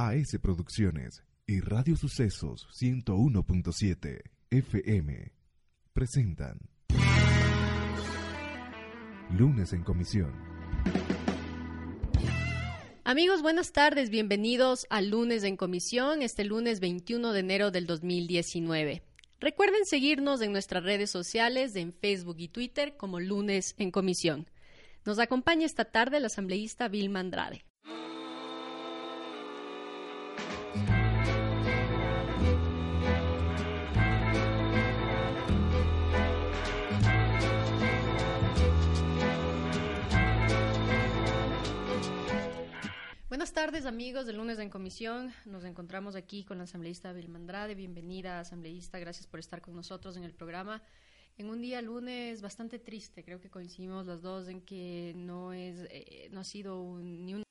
AS Producciones y Radio Sucesos 101.7 FM presentan Lunes en Comisión. Amigos, buenas tardes, bienvenidos a Lunes en Comisión, este lunes 21 de enero del 2019. Recuerden seguirnos en nuestras redes sociales, en Facebook y Twitter como Lunes en Comisión. Nos acompaña esta tarde el asambleísta Vilma Andrade. Buenas tardes amigos de Lunes en Comisión. Nos encontramos aquí con la asambleísta Vilma Andrade. Bienvenida asambleísta, gracias por estar con nosotros en el programa en un día lunes bastante triste. Creo que coincidimos las dos en que no es, eh, no ha sido ni una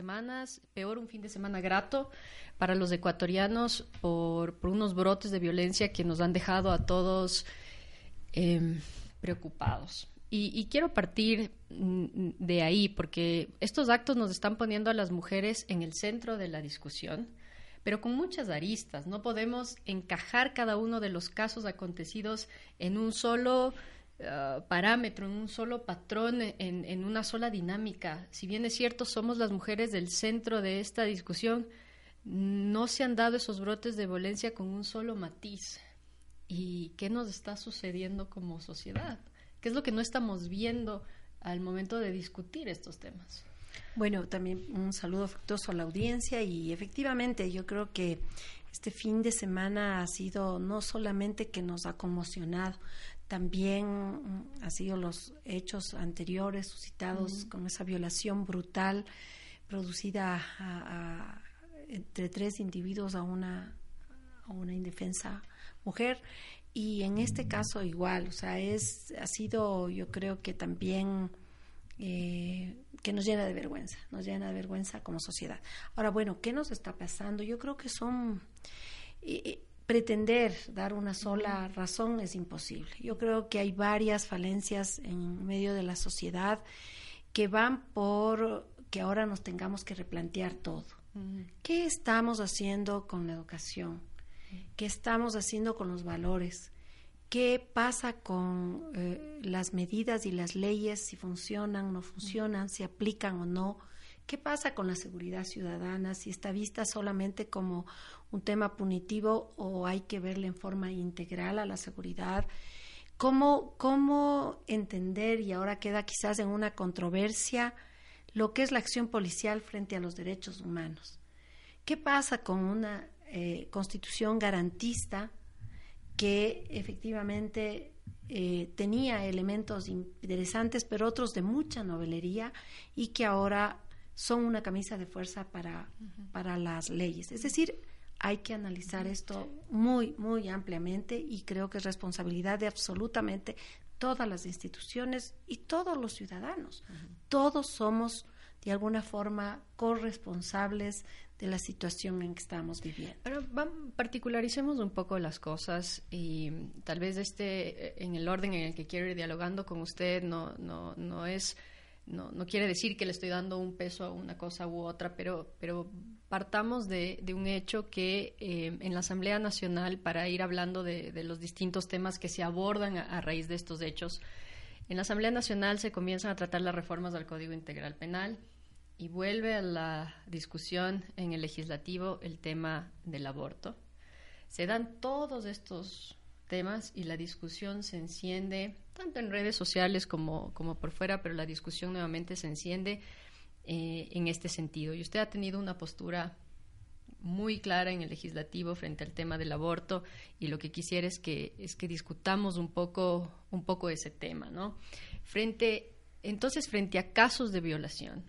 semanas, peor un fin de semana grato para los ecuatorianos por, unos brotes de violencia que nos han dejado a todos em, preocupados. Y, quiero partir mm, de ahí porque estos actos nos están poniendo a las mujeres en el centro de la discusión pero con muchas aristas. No podemos encajar cada uno de los casos acontecidos en un solo uh, parámetro, en un solo patrón, en, una sola dinámica. Si bien es cierto, somos las mujeres del centro de esta discusión, no se han dado esos brotes de violencia con un solo matiz. ¿Y qué nos está sucediendo como sociedad? ¿Qué es lo que no estamos viendo al momento de discutir estos temas? Bueno, también un saludo afectuoso a la audiencia y efectivamente yo creo que este fin de semana ha sido no solamente que nos ha conmocionado, también mm, ha sido los hechos anteriores suscitados con esa violación brutal producida entre tres individuos a una, a una indefensa mujer y en este caso igual, o sea, es ha sido yo creo que también eh, que nos llena de vergüenza, nos llena de vergüenza como sociedad. Ahora, bueno, ¿qué nos está pasando? Yo creo que son... Eh, eh, pretender dar una sola razón es imposible. Yo creo que hay varias falencias en medio de la sociedad que van por que ahora nos tengamos que replantear todo. ¿Qué estamos haciendo con la educación? ¿Qué estamos haciendo con los valores? qué pasa con eh, las medidas y las leyes, si funcionan o no funcionan, si aplican o no, qué pasa con la seguridad ciudadana, si está vista solamente como un tema punitivo o hay que verle en forma integral a la seguridad. ¿Cómo, cómo entender, y ahora queda quizás en una controversia, lo que es la acción policial frente a los derechos humanos? ¿Qué pasa con una eh, constitución garantista que efectivamente eh, tenía elementos interesantes, pero otros de mucha novelería y que ahora son una camisa de fuerza para, para las leyes. Es decir, hay que analizar esto muy, muy ampliamente y creo que es responsabilidad de absolutamente todas las instituciones y todos los ciudadanos. Todos somos de alguna forma corresponsables de la situación en que estamos viviendo. Pero particularicemos un poco las cosas y tal vez este en el orden en el que quiero ir dialogando con usted no no no es no, no quiere decir que le estoy dando un peso a una cosa u otra, pero, pero partamos de, de un hecho que eh, en la Asamblea Nacional, para ir hablando de, de los distintos temas que se abordan a, raíz de estos hechos, en la Asamblea Nacional se comienzan a tratar las reformas del Código Integral Penal, y vuelve a la discusión en el legislativo el tema del aborto. Se dan todos estos temas y la discusión se enciende tanto en redes sociales como, como por fuera, pero la discusión nuevamente se enciende eh, en este sentido. Y usted ha tenido una postura muy clara en el legislativo frente al tema del aborto y lo que quisiera es que es que discutamos un poco un poco ese tema, ¿no? Frente entonces frente a casos de violación,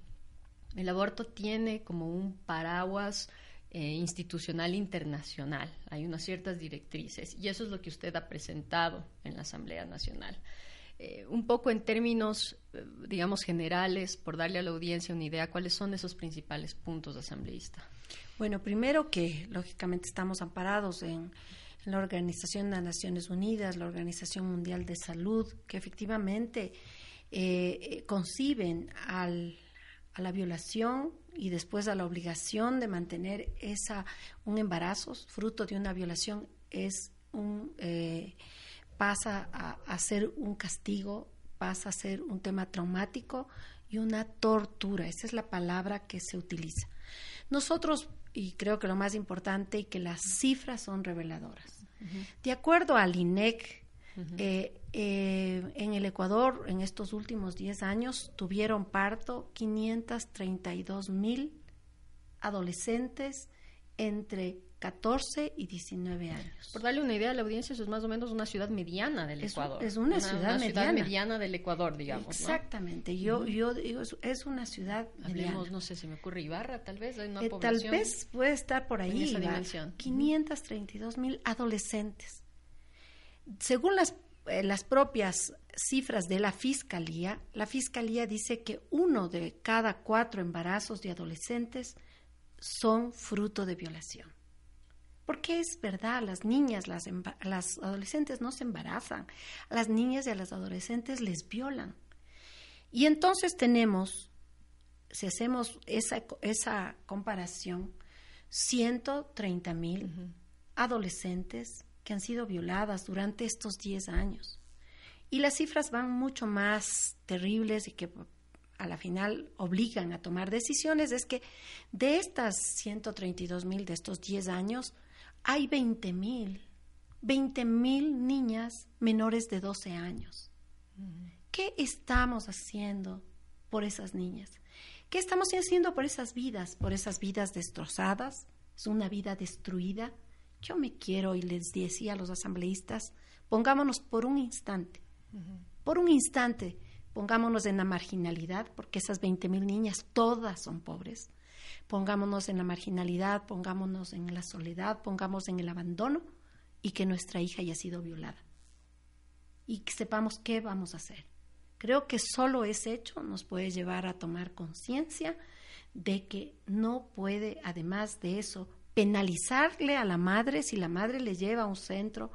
el aborto tiene como un paraguas eh, institucional internacional. Hay unas ciertas directrices y eso es lo que usted ha presentado en la Asamblea Nacional. Eh, un poco en términos, eh, digamos, generales, por darle a la audiencia una idea, ¿cuáles son esos principales puntos de asambleísta? Bueno, primero que lógicamente estamos amparados en, la Organización de las Naciones Unidas, la Organización Mundial de Salud, que efectivamente conciben al a la violación y después a la obligación de mantener esa un embarazo fruto de una violación es un eh, pasa a, a, ser un castigo, pasa a ser un tema traumático y una tortura. Esa es la palabra que se utiliza. Nosotros, y creo que lo más importante, y que las cifras son reveladoras. De acuerdo al INEC, eh, eh, en el Ecuador, en estos últimos 10 años, tuvieron parto 532 mil adolescentes entre 14 y 19 años. Por darle una idea a la audiencia, eso es más o menos una ciudad mediana del Ecuador. Es una, ciudad, mediana. mediana. del Ecuador, digamos. Exactamente. Yo, yo digo, es una ciudad Hablemos, no sé, si me ocurre Ibarra, tal vez. Hay una eh, tal vez puede estar por ahí. esa dimensión. 532 mil adolescentes. Según las, eh, las propias cifras de la Fiscalía, la Fiscalía dice que uno de cada cuatro embarazos de adolescentes son fruto de violación. Porque es verdad, las niñas, las, las adolescentes no se embarazan, a las niñas y a las adolescentes les violan. Y entonces tenemos, si hacemos esa, esa comparación, 130 mil adolescentes han sido violadas durante estos 10 años. Y las cifras van mucho más terribles y que a la final obligan a tomar decisiones, es que de estas 132 mil de estos 10 años, hay 20 mil, 20 mil niñas menores de 12 años. ¿Qué estamos haciendo por esas niñas? ¿Qué estamos haciendo por esas vidas, por esas vidas destrozadas? Es una vida destruida. Yo me quiero y les decía a los asambleístas, pongámonos por un instante, por un instante, pongámonos en la marginalidad, porque esas 20 mil niñas todas son pobres pongámonos en la marginalidad, pongámonos en la soledad, pongamos en el abandono y que nuestra hija haya sido violada. Y que sepamos qué vamos a hacer. Creo que solo ese hecho nos puede llevar a tomar conciencia de que no puede, además de eso, penalizarle a la madre si la madre le lleva a un centro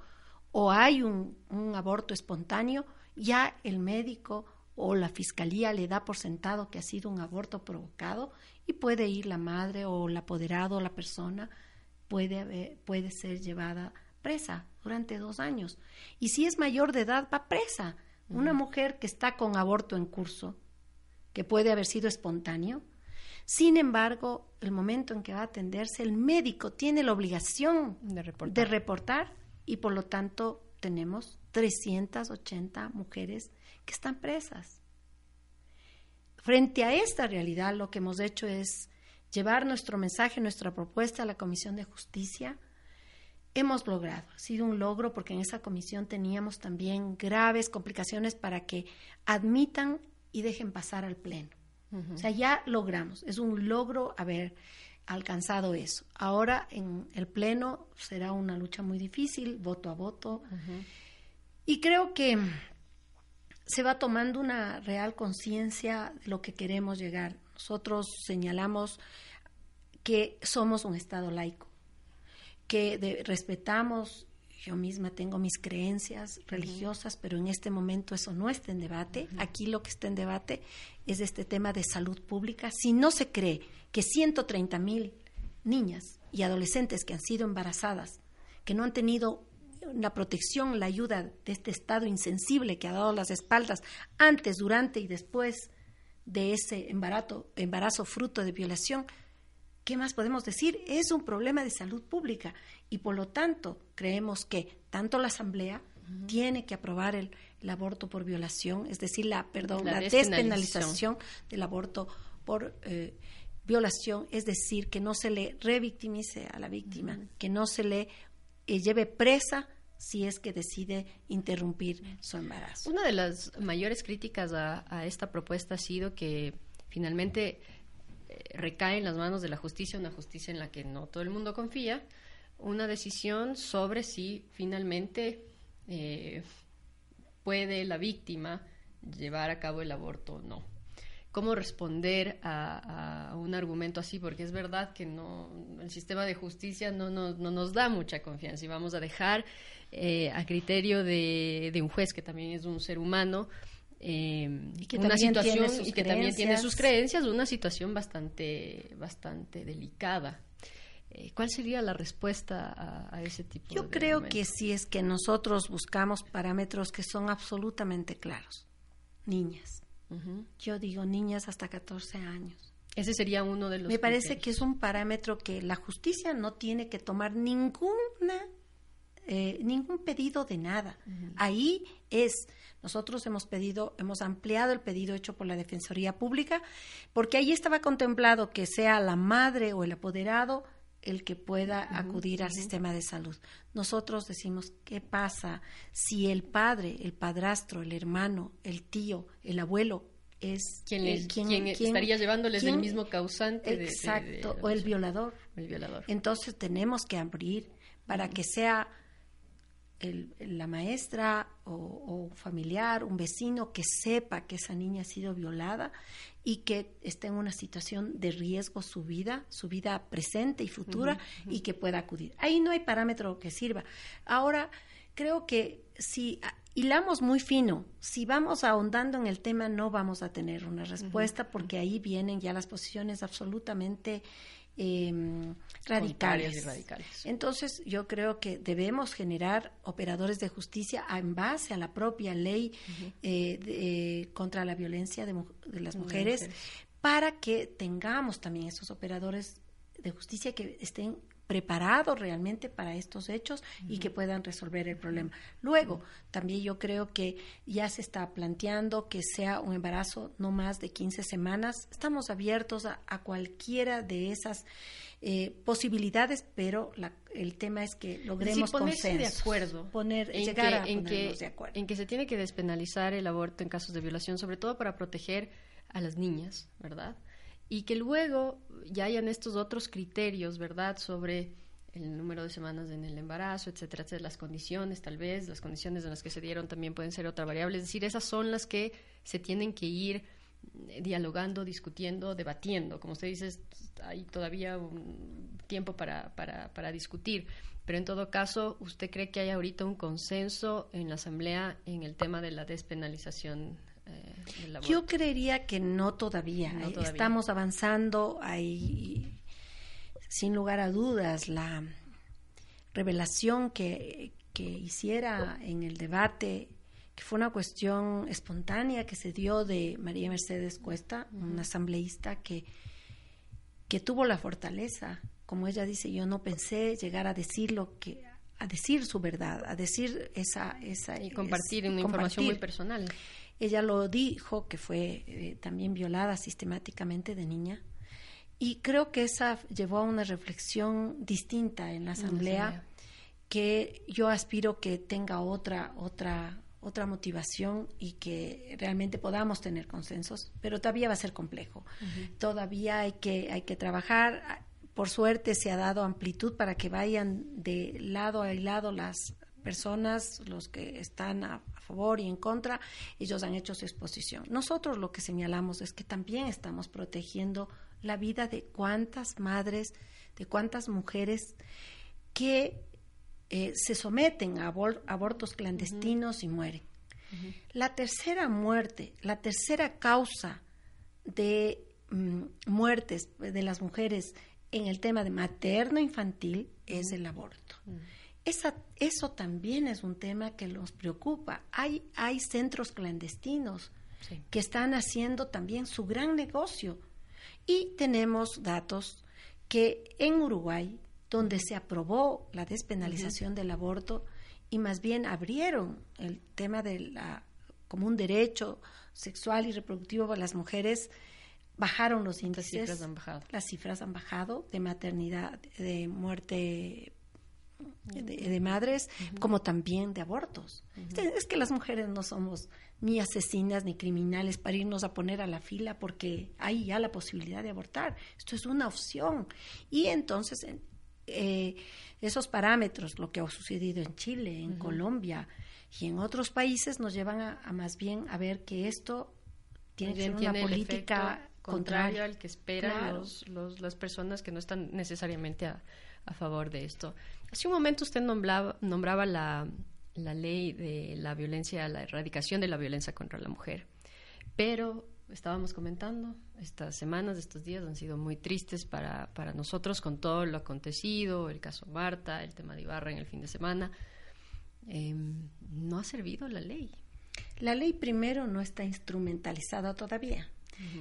o hay un, un aborto espontáneo, ya el médico o la fiscalía le da por sentado que ha sido un aborto provocado y puede ir la madre o el apoderado o la persona puede, puede ser llevada presa durante dos años. Y si es mayor de edad, va presa. Una mujer que está con aborto en curso, que puede haber sido espontáneo, sin embargo, el momento en que va a atenderse, el médico tiene la obligación de reportar, de reportar y por lo tanto tenemos 380 mujeres que están presas. Frente a esta realidad, lo que hemos hecho es llevar nuestro mensaje, nuestra propuesta a la Comisión de Justicia. Hemos logrado, ha sido un logro porque en esa comisión teníamos también graves complicaciones para que admitan y dejen pasar al Pleno. O sea, ya logramos, es un logro haber alcanzado eso. Ahora en el Pleno será una lucha muy difícil, voto a voto. Y creo que se va tomando una real conciencia de lo que queremos llegar. Nosotros señalamos que somos un Estado laico, que respetamos, yo misma tengo mis creencias religiosas, pero en este momento eso no está en debate. Aquí lo que está en debate es este tema de salud pública. Si no se cree que 130 mil niñas y adolescentes que han sido embarazadas, que no han tenido la protección, la ayuda de este Estado insensible que ha dado las espaldas antes, durante y después de ese embarazo, embarazo fruto de violación, ¿qué más podemos decir? Es un problema de salud pública y por lo tanto creemos que tanto la Asamblea tiene que aprobar el, aborto por violación, es decir, la, perdón, la, despenalización del aborto por eh, violación, es decir, que no se le revictimice a la víctima, que no se le eh, lleve presa si es que decide interrumpir su embarazo. Una de las mayores críticas a, esta propuesta ha sido que finalmente recae en las manos de la justicia, una justicia en la que no todo el mundo confía, una decisión sobre si finalmente eh, puede la víctima llevar a cabo el aborto o no. Cómo responder a, un argumento así, porque es verdad que no, el sistema de justicia no, no, nos da mucha confianza y vamos a dejar eh, a criterio de, un juez que también es un ser humano eh, y que una situación y que también tiene sus creencias, una situación bastante, bastante delicada. Eh, ¿Cuál sería la respuesta a, ese tipo Yo creo que si es que nosotros buscamos parámetros que son absolutamente claros. Niñas. Yo digo niñas hasta 14 años. Ese sería uno de los. Me parece que es un parámetro que la justicia no tiene que tomar ninguna eh, ningún pedido de nada. Ahí es, nosotros hemos pedido, hemos ampliado el pedido hecho por la Defensoría Pública, porque ahí estaba contemplado que sea la madre o el apoderado el que pueda acudir al sistema de salud. Nosotros decimos, ¿qué pasa si el padre, el padrastro, el hermano, el tío, el abuelo es quien, estaría llevándoles el mismo causante exacto o el violador. El violador. Entonces tenemos que abrir para que sea la maestra o, un familiar, un vecino que sepa que esa niña ha sido violada y que esté en una situación de riesgo su vida, su vida presente y futura y que pueda acudir. Ahí no hay parámetro que sirva. Ahora, creo que si hilamos muy fino, si vamos ahondando en el tema no vamos a tener una respuesta porque ahí vienen ya las posiciones absolutamente eh, radicales. Entonces, yo creo que debemos generar operadores de justicia en base a la propia ley eh, eh, contra la violencia de, las mujeres, para que tengamos también esos operadores de justicia que estén preparados realmente para estos hechos y que puedan resolver el problema. Luego, también yo creo que ya se está planteando que sea un embarazo no más de 15 semanas. Estamos abiertos a, cualquiera de esas eh, posibilidades, pero el tema es que logremos sí, de acuerdo, poner, en llegar que, en que, En que se tiene que despenalizar el aborto en casos de violación, sobre todo para proteger a las niñas, ¿verdad? Y que luego ya hayan estos otros criterios, ¿verdad?, sobre el número de semanas en el embarazo, etcétera, etcétera, las condiciones tal vez, las condiciones en las que se dieron también pueden ser otra variable, es decir, esas son las que se tienen que ir eh, dialogando, discutiendo, debatiendo. Como usted dice, hay todavía un tiempo para, para, para discutir, pero en todo caso, ¿usted cree que hay ahorita un consenso en la Asamblea en el tema de la despenalización eh, Yo creería que no todavía. Estamos avanzando. Hay, sin lugar a dudas, la revelación que, hiciera en el debate, que fue una cuestión espontánea que se dio de María Mercedes Cuesta, una asambleísta que, que tuvo la fortaleza, como ella dice, yo no pensé llegar a decir lo que a decir su verdad, a decir esa esa y compartir una información muy personal. Ella lo dijo, que fue eh, también violada sistemáticamente de niña. Y creo que esa llevó a una reflexión distinta en la asamblea, que yo aspiro que tenga otra, otra, otra motivación y que realmente podamos tener consensos, pero todavía va a ser complejo. Todavía hay que, hay que trabajar. Por suerte se ha dado amplitud para que vayan de lado a lado las personas, los que están a, favor y en contra, ellos han hecho su exposición. Nosotros lo que señalamos es que también estamos protegiendo la vida de cuántas madres, de cuántas mujeres que eh, se someten a abortos clandestinos y mueren. La tercera muerte, la tercera causa de mm, muertes de las mujeres en el tema de materno-infantil es el aborto. Esa, eso también es un tema que nos preocupa. Hay, hay centros clandestinos que están haciendo también su gran negocio. Y tenemos datos que en Uruguay, donde se aprobó la despenalización del aborto y más bien abrieron el tema de la, como un derecho sexual y reproductivo para las mujeres, bajaron los índices. Las cifras han bajado. Las cifras han bajado de maternidad, de muerte de, madres, como también de abortos. es, que las mujeres no somos ni asesinas ni criminales para irnos a poner a la fila porque hay ya la posibilidad de abortar. Esto es una opción. Y entonces eh, esos parámetros, lo que ha sucedido en Chile, en Colombia y en otros países, nos llevan a, más bien a ver que esto tiene que ser una política contraria al que esperan los, las personas que no están necesariamente a, a favor de esto. Hace un momento usted nombraba, nombraba la, la ley de la violencia, la erradicación de la violencia contra la mujer. Pero estábamos comentando, estas semanas, estos días han sido muy tristes para, para nosotros con todo lo acontecido, el caso Marta, el tema de Ibarra en el fin de semana. Em, no ha servido la ley. La ley primero no está instrumentalizada todavía.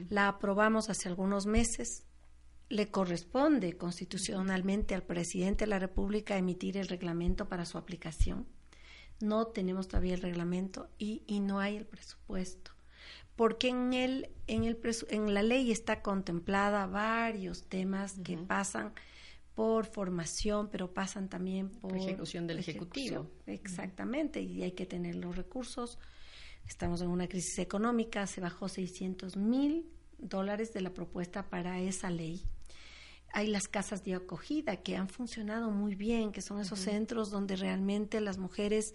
La aprobamos hace algunos meses. Le corresponde constitucionalmente al presidente de la República emitir el reglamento para su aplicación. No tenemos todavía el reglamento y, y no hay el presupuesto porque en el en el en la ley está contemplada varios temas que pasan por formación, pero pasan también por ejecución del ejecutivo. Exactamente, y hay que tener los recursos. Estamos en una crisis económica, se bajó 600 mil dólares de la propuesta para esa ley. Hay las casas de acogida que han funcionado muy bien, que son esos centros donde realmente las mujeres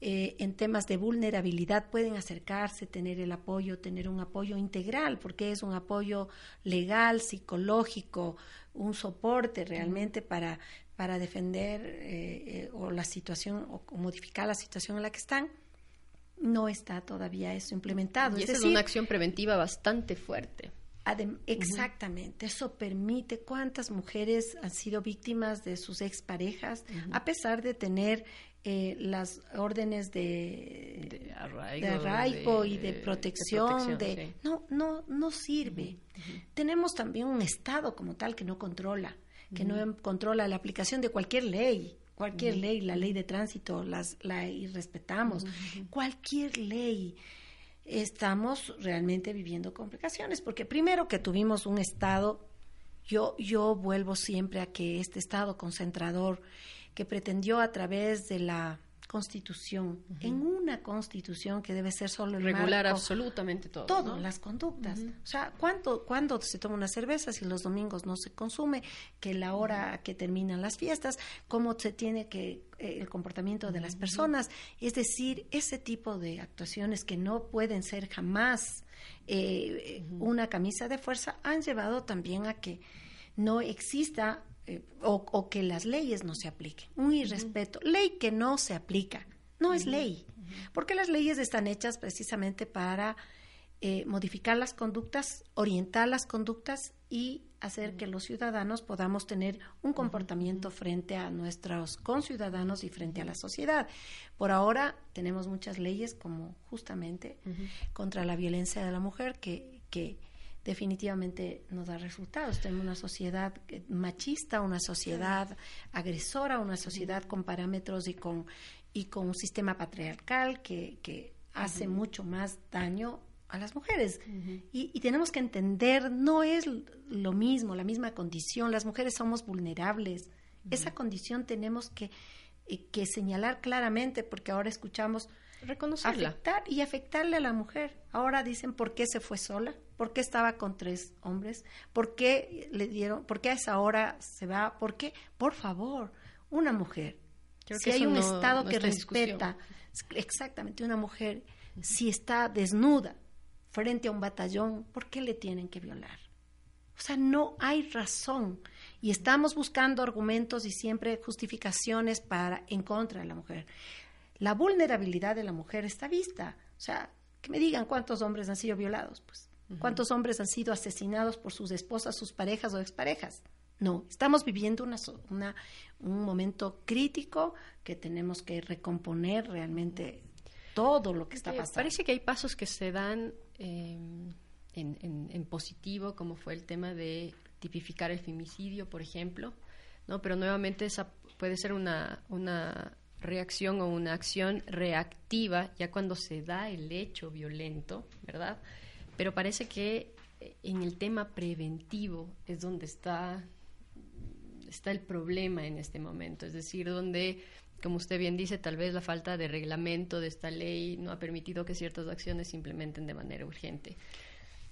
eh, en temas de vulnerabilidad pueden acercarse, tener el apoyo, tener un apoyo integral, porque es un apoyo legal, psicológico, un soporte realmente para, para defender eh, eh, o la situación o, modificar la situación en la que están. No está todavía eso implementado. Y es, es una acción preventiva bastante fuerte. exactamente, eso permite cuántas mujeres han sido víctimas de sus exparejas, a pesar de tener eh, las órdenes de, arraigo, y de protección, de, no no no sirve. Tenemos también un estado como tal que no controla que no controla la aplicación de cualquier ley cualquier ley la ley de tránsito las la respetamos cualquier ley estamos realmente viviendo complicaciones porque primero que tuvimos un estado yo yo vuelvo siempre a que este estado concentrador que pretendió a través de la constitución, en una constitución que debe ser solo el regular absolutamente todo, todo las conductas. O sea, ¿cuánto, ¿cuándo se toma una cerveza si los domingos no se consume? Que la hora que terminan las fiestas, cómo se tiene que eh, el comportamiento de las personas, es decir, ese tipo de actuaciones que no pueden ser jamás eh, una camisa de fuerza han llevado también a que no exista eh, o, que las leyes no se apliquen. Un irrespeto. Ley que no se aplica. No es ley. Porque las leyes están hechas precisamente para eh, modificar las conductas, orientar las conductas y hacer que los ciudadanos podamos tener un comportamiento frente a nuestros conciudadanos y frente a la sociedad. Por ahora tenemos muchas leyes como justamente contra la violencia de la mujer que, que definitivamente no da resultados. Tenemos una sociedad machista, una sociedad agresora, una sociedad con parámetros y con, y con un sistema patriarcal que, que hace mucho más daño a las mujeres. y, y, tenemos que entender, no es lo mismo, la misma condición. Las mujeres somos vulnerables. Esa condición tenemos que, eh, que señalar claramente porque ahora escuchamos reconocerla. Afectar y afectarle a la mujer. Ahora dicen por qué se fue sola, por qué estaba con tres hombres, por qué le dieron, por qué a esa hora se va, por qué, por favor, una mujer. si hay un Estado que respeta, exactamente, una mujer, si está desnuda frente a un batallón, ¿por qué le tienen que violar? O sea, no hay razón. Y estamos buscando argumentos y siempre justificaciones para en contra de la mujer la vulnerabilidad de la mujer está vista. O sea, que me digan cuántos hombres han sido violados, pues. ¿Cuántos hombres han sido asesinados por sus esposas, sus parejas o exparejas? No, estamos viviendo una, una, un momento crítico que tenemos que recomponer realmente todo lo que está pasando. Parece que hay pasos que se dan em, en, en, positivo, como fue el tema de tipificar el femicidio, por ejemplo, ¿no? Pero nuevamente esa puede ser una, una reacción o una acción reactiva ya cuando se da el hecho violento, ¿verdad? Pero parece que eh, en el tema preventivo es donde está, está el problema en este momento, es decir, donde, como usted bien dice, tal vez la falta de reglamento de esta ley no ha permitido que ciertas acciones se implementen de manera urgente.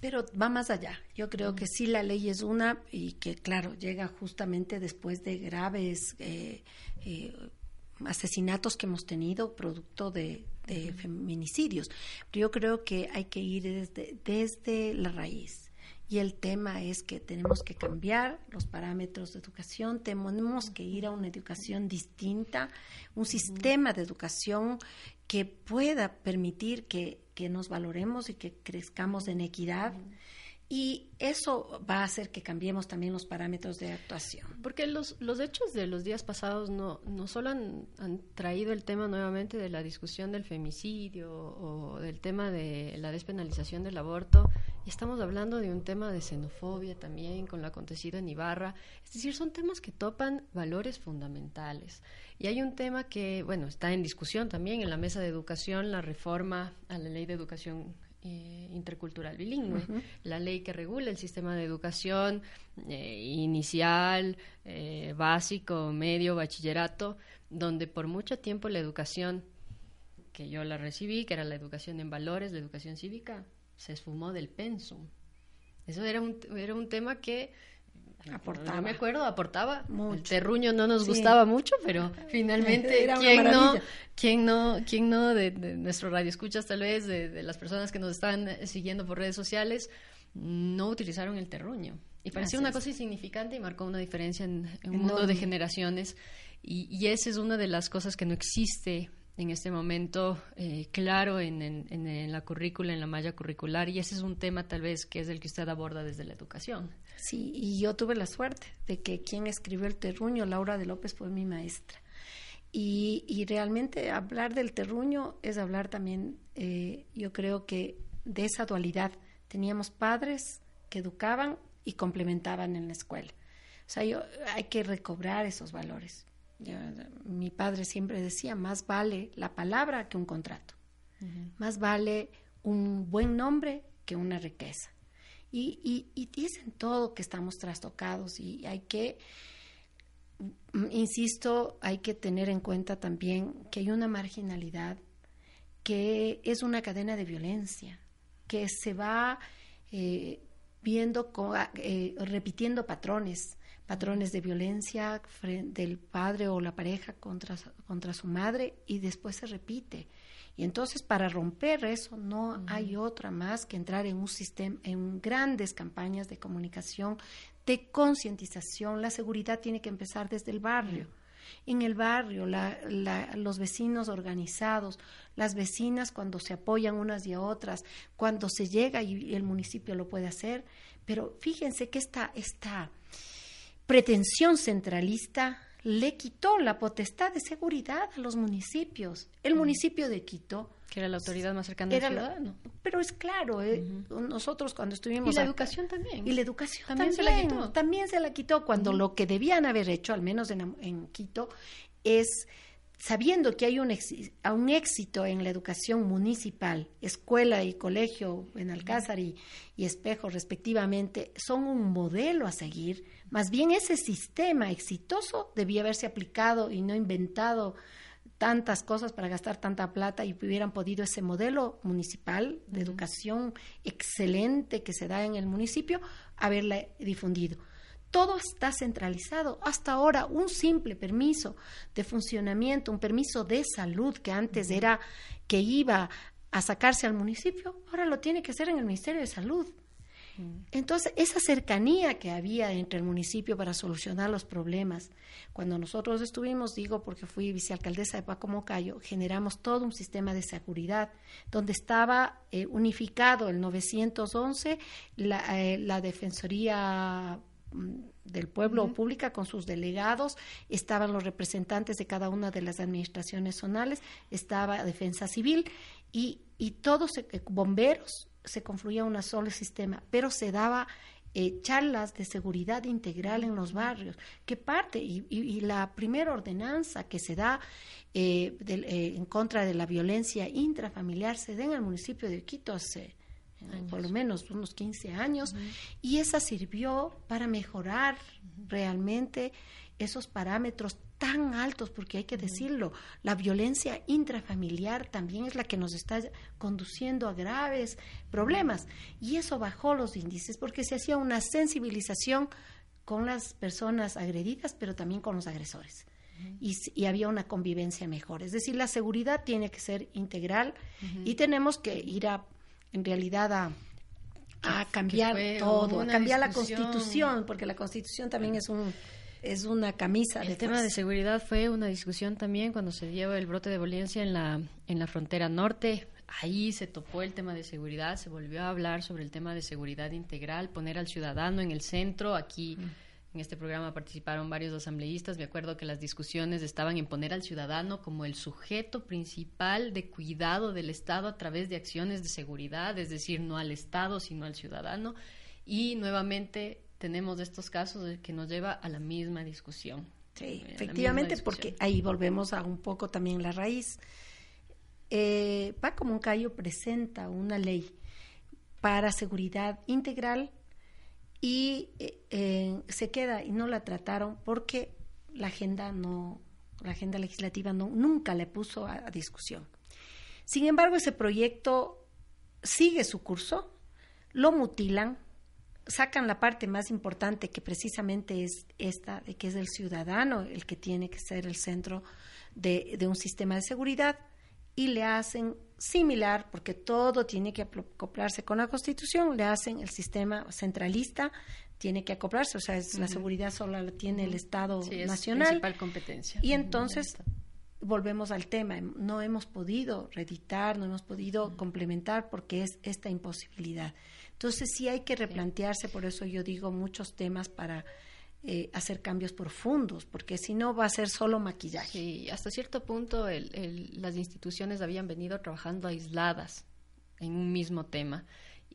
Pero va más allá. Yo creo que sí la ley es una y que, claro, llega justamente después de graves eh, eh, asesinatos que hemos tenido producto de, feminicidios. Pero yo creo que hay que ir desde, desde la raíz. y el tema es que tenemos que cambiar los parámetros de educación, tenemos que ir a una educación distinta, un sistema de educación que pueda permitir que, que nos valoremos y que crezcamos en equidad. Y eso va a hacer que cambiemos también los parámetros de actuación. Porque los, los hechos de los días pasados no, no solo han, han, traído el tema nuevamente de la discusión del femicidio o del tema de la despenalización del aborto, estamos hablando de un tema de xenofobia también con lo acontecido en Ibarra. Es decir, son temas que topan valores fundamentales. Y hay un tema que, bueno, está en discusión también en la mesa de educación, la reforma a la ley de educación eh, intercultural bilingüe, la ley que regula el sistema de educación eh, inicial, eh, básico, medio, bachillerato, donde por mucho tiempo la educación que yo la recibí, que era la educación en valores, la educación cívica, se esfumó del pensum. Eso era un, era un tema que aportaba. No me acuerdo, aportaba. Mucho. El terruño no nos gustaba mucho, pero finalmente, ¿quién no, quién no, quién no de, nuestro radio escuchas tal vez, de, las personas que nos están siguiendo por redes sociales, no utilizaron el terruño? Y parecía una cosa insignificante y marcó una diferencia en, un mundo de generaciones. Y, y esa es una de las cosas que no existe en este momento eh, claro en, en, la currícula, en la malla curricular, y ese es un tema tal vez que es el que usted aborda desde la educación. Sí, y yo tuve la suerte de que quien escribió el terruño, Laura de López, fue mi maestra. Y, y realmente hablar del terruño es hablar también, eh, yo creo que de esa dualidad. Teníamos padres que educaban y complementaban en la escuela. O sea, yo, hay que recobrar esos valores mi padre siempre decía, más vale la palabra que un contrato, más vale un buen nombre que una riqueza. Y, y, y, dicen todo que estamos trastocados y hay que, insisto, hay que tener en cuenta también que hay una marginalidad, que es una cadena de violencia, que se va eh, viendo, eh, repitiendo patrones patrones de violencia del padre o la pareja contra, contra su madre y después se repite. Y entonces para romper eso no hay otra más que entrar en un sistema, en grandes campañas de comunicación, de concientización. La seguridad tiene que empezar desde el barrio. En el barrio, los vecinos organizados, las vecinas cuando se apoyan unas y a otras, cuando se llega y el municipio lo puede hacer. Pero fíjense que esta, esta, pretensión centralista le quitó la potestad de seguridad a los municipios. El mm. municipio de Quito que era la autoridad más cercana al ciudadano. pero es claro, eh, nosotros cuando estuvimos... Y la educación también. Y la educación también, se la quitó. También se la quitó cuando lo que debían haber hecho, al menos en, Quito, es sabiendo que hay un, un, éxito en la educación municipal, escuela y colegio en Alcázar y, y Espejo respectivamente, son un modelo a seguir más bien ese sistema exitoso debía haberse aplicado y no inventado tantas cosas para gastar tanta plata y hubieran podido ese modelo municipal de educación excelente que se da en el municipio haberla difundido. Todo está centralizado. Hasta ahora, un simple permiso de funcionamiento, un permiso de salud que antes era que iba a sacarse al municipio, ahora lo tiene que hacer en el Ministerio de Salud. Entonces, esa cercanía que había entre el municipio para solucionar los problemas, cuando nosotros estuvimos, digo porque fui vicealcaldesa de Paco Mocayo, generamos todo un sistema de seguridad donde estaba eh, unificado el 911, la, eh, la Defensoría mm, del pueblo o pública con sus delegados, estaban los representantes de cada una de las administraciones zonales, estaba Defensa Civil y, y todos, eh, bomberos, se confluía un solo sistema, pero se daba eh, charlas de seguridad integral en los barrios, que parte, y, la primera ordenanza que se da eh, eh, en contra de la violencia intrafamiliar se da en el municipio de Quito hace por lo menos unos 15 años, y esa sirvió para mejorar realmente esos parámetros tan altos, porque hay que decirlo, la violencia intrafamiliar también es la que nos está conduciendo a graves problemas. Y eso bajó los índices porque se hacía una sensibilización con las personas agredidas, pero también con los agresores. y, había una convivencia mejor. Es decir, la seguridad tiene que ser integral y tenemos que ir a, en realidad, a, a cambiar todo, a cambiar la constitución, porque la constitución también es un es una camisa. El tema de seguridad fue una discusión también cuando se dio el brote de violencia en la en la frontera norte. Ahí se topó el tema de seguridad, se volvió a hablar sobre el tema de seguridad integral, poner al ciudadano en el centro. Aquí en este programa participaron varios asambleístas. Me acuerdo que las discusiones estaban en poner al ciudadano como el sujeto principal de cuidado del Estado a través de acciones de seguridad, es decir, no al Estado, sino al ciudadano. Y nuevamente tenemos estos casos que nos lleva a la misma discusión. Sí, efectivamente, porque ahí volvemos a un poco también la raíz. Eh, Paco Moncayo presenta una ley para seguridad integral y eh, eh, se queda y no la trataron porque la agenda no la agenda legislativa no, nunca le puso a, discusión. Sin embargo, ese proyecto sigue su curso, lo mutilan, sacan la parte más importante que precisamente es esta, de que es el ciudadano el que tiene que ser el centro de, de un sistema de seguridad y le hacen similar, porque todo tiene que acoplarse con la Constitución, le hacen el sistema centralista, tiene que acoplarse, o sea, es, la seguridad solo la tiene el Estado nacional. principal competencia. Y entonces volvemos al tema, no hemos podido reeditar, no hemos podido complementar porque es esta imposibilidad. Entonces sí hay que replantearse, por eso yo digo muchos temas para eh, hacer cambios profundos, porque si no va a ser solo maquillaje. Sí, hasta cierto punto las instituciones habían venido trabajando aisladas en un mismo tema.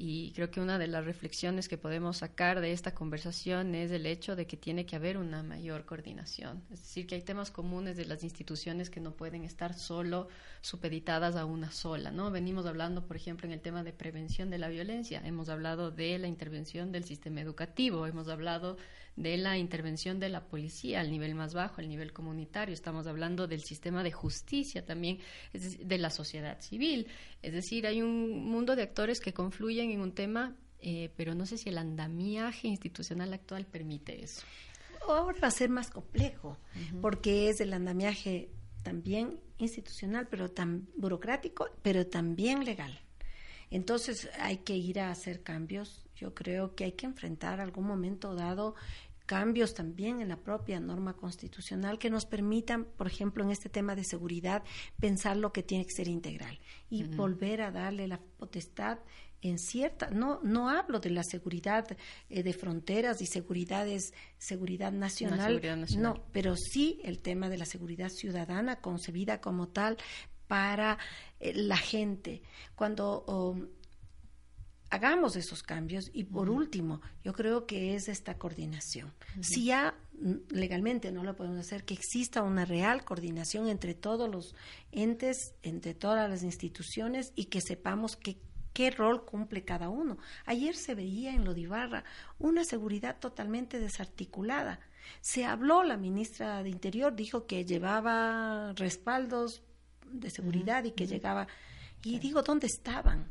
Y creo que una de las reflexiones que podemos sacar de esta conversación es el hecho de que tiene que haber una mayor coordinación. Es decir, que hay temas comunes de las instituciones que no pueden estar solo supeditadas a una sola, ¿no? Venimos hablando, por ejemplo, en el tema de prevención de la violencia. Hemos hablado de la intervención del sistema educativo, hemos hablado de la intervención de la policía al nivel más bajo, al nivel comunitario. Estamos hablando del sistema de justicia también, de la sociedad civil. Es decir, hay un mundo de actores que confluyen en un tema, eh, pero no sé si el andamiaje institucional actual permite eso. Ahora va a ser más complejo, porque es el andamiaje también institucional, pero tan burocrático, pero también legal. Entonces hay que ir a hacer cambios. Yo creo que hay que enfrentar algún momento dado cambios también en la propia norma constitucional que nos permitan, por ejemplo, en este tema de seguridad, pensar lo que tiene que ser integral y volver a darle la potestad en cierta, no, no hablo de la seguridad eh, de fronteras y seguridades, seguridad nacional, no, pero sí el tema de la seguridad ciudadana concebida como tal para eh, la gente. Cuando hagamos esos cambios y por último, yo creo que es esta coordinación. Si ya legalmente no lo podemos hacer, que exista una real coordinación entre todos los entes, entre todas las instituciones y que sepamos qué rol cumple cada uno. Ayer se veía en Lodibarra una seguridad totalmente desarticulada. Se habló, la ministra de Interior dijo que llevaba respaldos de seguridad y que llegaba... Y digo, ¿dónde estaban?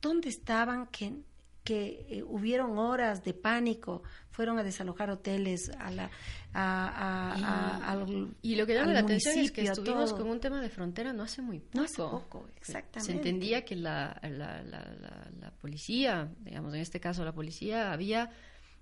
¿dónde estaban que, que eh, hubieron horas de pánico, fueron a desalojar hoteles, a la, a, y, lo que llama la atención es que estuvimos con un tema de frontera no hace muy poco. No hace poco, exactamente. Se entendía que la, la, la policía, digamos en este caso la policía, había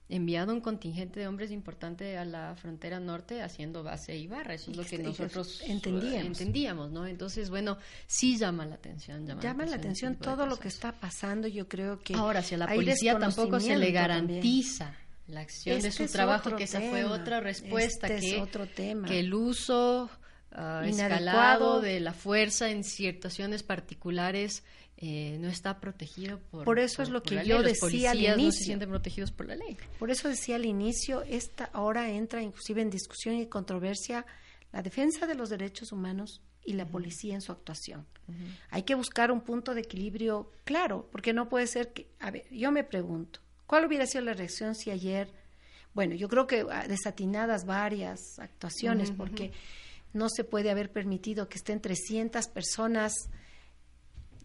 enviado un contingente de hombres importante a la frontera norte haciendo base a Ibarra. Eso es lo que nosotros entendíamos. entendíamos, ¿no? Entonces, bueno, sí llama la atención. Llama, la atención, todo lo que está pasando. Yo creo que. Ahora, si a la policía tampoco se le garantiza. La acción de este su trabajo, que esa fue otra respuesta, este que, es otro tema. que el uso uh, escalado de la fuerza en situaciones particulares eh, no está protegido por por eso es lo que yo decía al inicio no se sienten protegidos por la ley. Por eso decía al inicio esta ahora entra inclusive en discusión y controversia la defensa de los derechos humanos y la policía en su actuación. Hay que buscar un punto de equilibrio claro porque no puede ser que a ver yo me pregunto cuál hubiera sido la reacción si ayer bueno yo creo que ah, desatinadas varias actuaciones porque no se puede haber permitido que estén 300 personas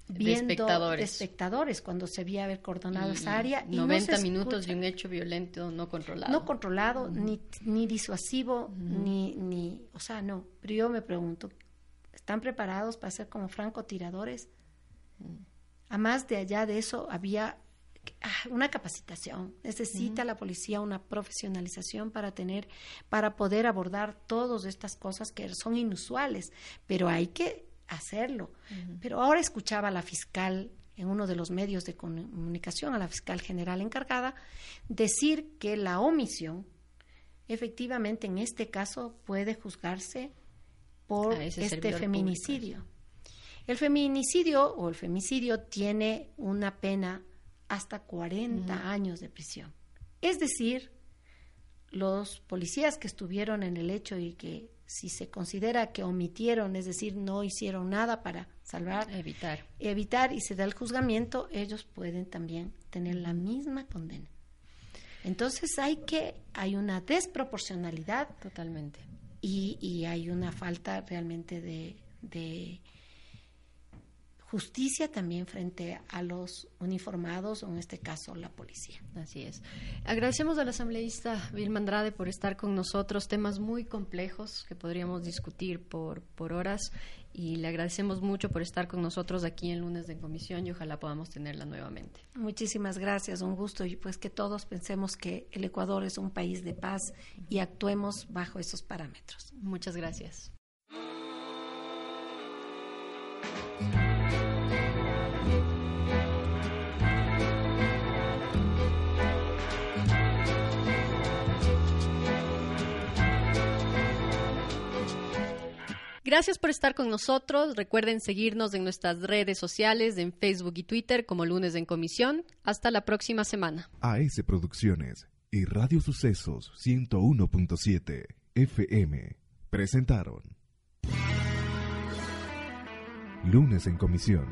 viendo espectadores. cuando se había haber coordonado esa área. Y 90 minutos de un hecho violento no controlado. No controlado, ni, ni disuasivo, ni, ni, o sea, no. Pero yo me pregunto, ¿están preparados para ser como francotiradores? A más de allá de eso, había ah, una capacitación. Necesita la policía una profesionalización para tener, para poder abordar todas estas cosas que son inusuales, pero hay que hacerlo. Pero ahora escuchaba a la fiscal en uno de los medios de comunicación, a la fiscal general encargada, decir que la omisión efectivamente en este caso puede juzgarse por este feminicidio. El feminicidio o el femicidio tiene una pena hasta 40 años de prisión. Es decir, los policías que estuvieron en el hecho y que si se considera que omitieron, es decir, no hicieron nada para salvar, evitar, evitar y se da el juzgamiento, ellos pueden también tener la misma condena. Entonces hay que, hay una desproporcionalidad. Totalmente. Y, y hay una falta realmente de, de justicia también frente a los uniformados o en este caso la policía. Así es. Agradecemos al asambleísta Vilma Andrade por estar con nosotros, temas muy complejos que podríamos discutir por, por horas y le agradecemos mucho por estar con nosotros aquí en lunes de comisión y ojalá podamos tenerla nuevamente. Muchísimas gracias, un gusto y pues que todos pensemos que el Ecuador es un país de paz y actuemos bajo esos parámetros. Muchas gracias. Gracias por estar con nosotros. Recuerden seguirnos en nuestras redes sociales, en Facebook y Twitter como Lunes en Comisión. Hasta la próxima semana. AS Producciones y Radio Sucesos 101.7 FM presentaron Lunes en Comisión.